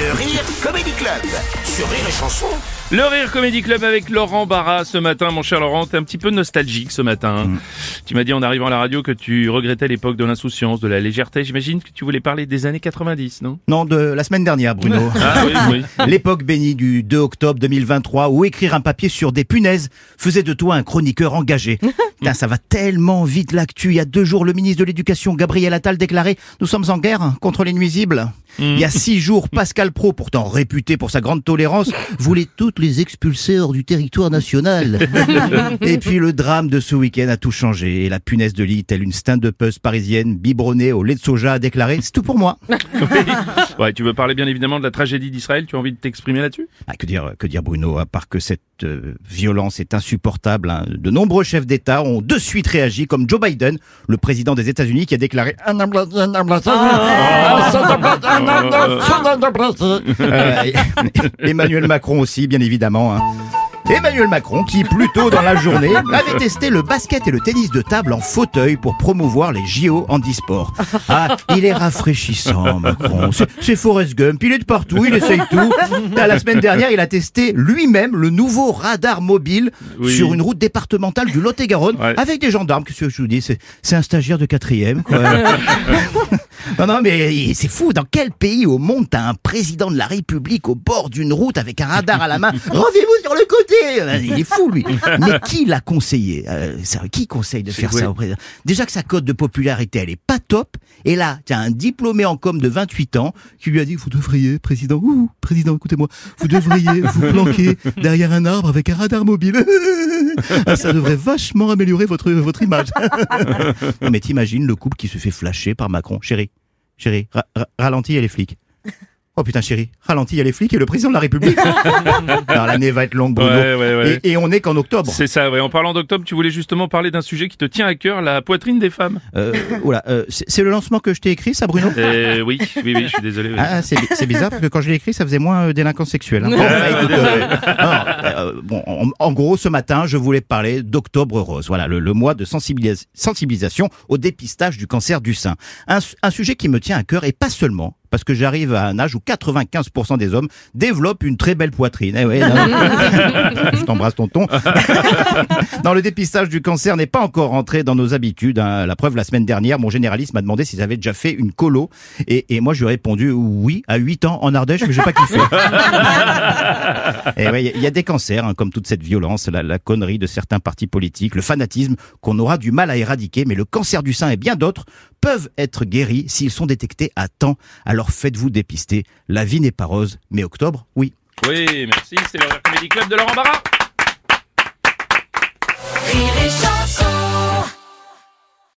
Le Rire Comedy Club sur Rire et Chanson. Le Rire Comedy Club avec Laurent Barra ce matin, mon cher Laurent, t'es un petit peu nostalgique ce matin. Mm. Tu m'as dit en arrivant à la radio que tu regrettais l'époque de l'insouciance, de la légèreté. J'imagine que tu voulais parler des années 90, non? Non, de la semaine dernière, Bruno. Ah oui, oui. L'époque bénie du 2 octobre 2023 où écrire un papier sur des punaises faisait de toi un chroniqueur engagé. Putain, ça va tellement vite l'actu. Il y a deux jours, le ministre de l'Éducation, Gabriel Attal, déclarait « Nous sommes en guerre contre les nuisibles ». Il y a six jours, Pascal Pro, pourtant réputé pour sa grande tolérance, voulait toutes les expulser hors du territoire national. Et puis le drame de ce week-end a tout changé. Et la punaise de lit, telle une stand-upeuse parisienne biberonnée au lait de soja, a déclaré « C'est tout pour moi ». Ouais, tu veux parler bien évidemment de la tragédie d'Israël? Tu as envie de t'exprimer là-dessus? Ah, que dire, que dire Bruno, à part que cette euh, violence est insupportable. hein. De nombreux chefs d'État ont de suite réagi, comme Joe Biden, le président des États-Unis, qui a déclaré Euh, Emmanuel Macron aussi, bien évidemment. hein. Emmanuel Macron, qui plus tôt dans la journée avait testé le basket et le tennis de table en fauteuil pour promouvoir les JO handisport. Ah, il est rafraîchissant, Macron. C'est- Forrest Gump, il est de partout, il essaye tout. Ah, La semaine dernière, il a testé lui-même le nouveau radar mobile Oui. sur une route départementale du Lot-et-Garonne Ouais. avec des gendarmes. Qu'est-ce que je vous dis C'est c'est un stagiaire de quatrième, quoi. Non, non, mais c'est fou. Dans quel pays au monde t'as un président de la République au bord d'une route avec un radar à la main? Rendez-vous sur le côté Il est fou, lui. Mais qui l'a conseillé? Euh, ça, Qui conseille de faire ça au président? Déjà que sa cote de popularité, elle est pas top. Et là, t'as un diplômé en com de 28 ans qui lui a dit, vous devriez, président, ouh, président, écoutez-moi, vous devriez vous planquer derrière un arbre avec un radar mobile. Ah, ça devrait vachement améliorer votre, votre image. Non, mais t'imagines le couple qui se fait flasher par Macron. Chérie, chérie, ra- ra- ralentis, les flics. Oh putain, chérie, ralentis, il y a les flics et le président de la République. Alors l'année va être longue, Bruno. Ouais, ouais, ouais. Et, et on est qu'en octobre. C'est ça, ouais. En parlant d'octobre, tu voulais justement parler d'un sujet qui te tient à cœur, la poitrine des femmes. Euh, oula, euh, c'est le lancement que je t'ai écrit, ça, Bruno Euh, oui, oui, oui, je suis désolé. Ah, c'est bi- c'est bizarre parce que quand je l'ai écrit, ça faisait moins euh, hein. Bah, écoute, euh, bon, en, en gros, ce matin, je voulais parler d'Octobre Rose. Voilà, le, le mois de sensibilis- sensibilisation au dépistage du cancer du sein. Un, un sujet qui me tient à cœur et pas seulement parce que j'arrive à un âge où 95% des hommes développent une très belle poitrine. Eh ouais, non. je t'embrasse tonton. non, le dépistage du cancer n'est pas encore rentré dans nos habitudes. hein. La preuve, la semaine dernière, mon généraliste m'a demandé si j'avais déjà fait une colo. Et, et moi, je lui ai répondu oui, à 8 ans en Ardèche, mais j'ai pas kiffé. Ouais, il y a- il y, a des cancers, hein, comme toute cette violence, la, la connerie de certains partis politiques, le fanatisme qu'on aura du mal à éradiquer, mais le cancer du sein et bien d'autres peuvent être guéris s'ils sont détectés à temps. Alors faites-vous dépister. La vie n'est pas rose, mais octobre, oui. Oui, merci. C'est le Comedy Club de Laurent Barra.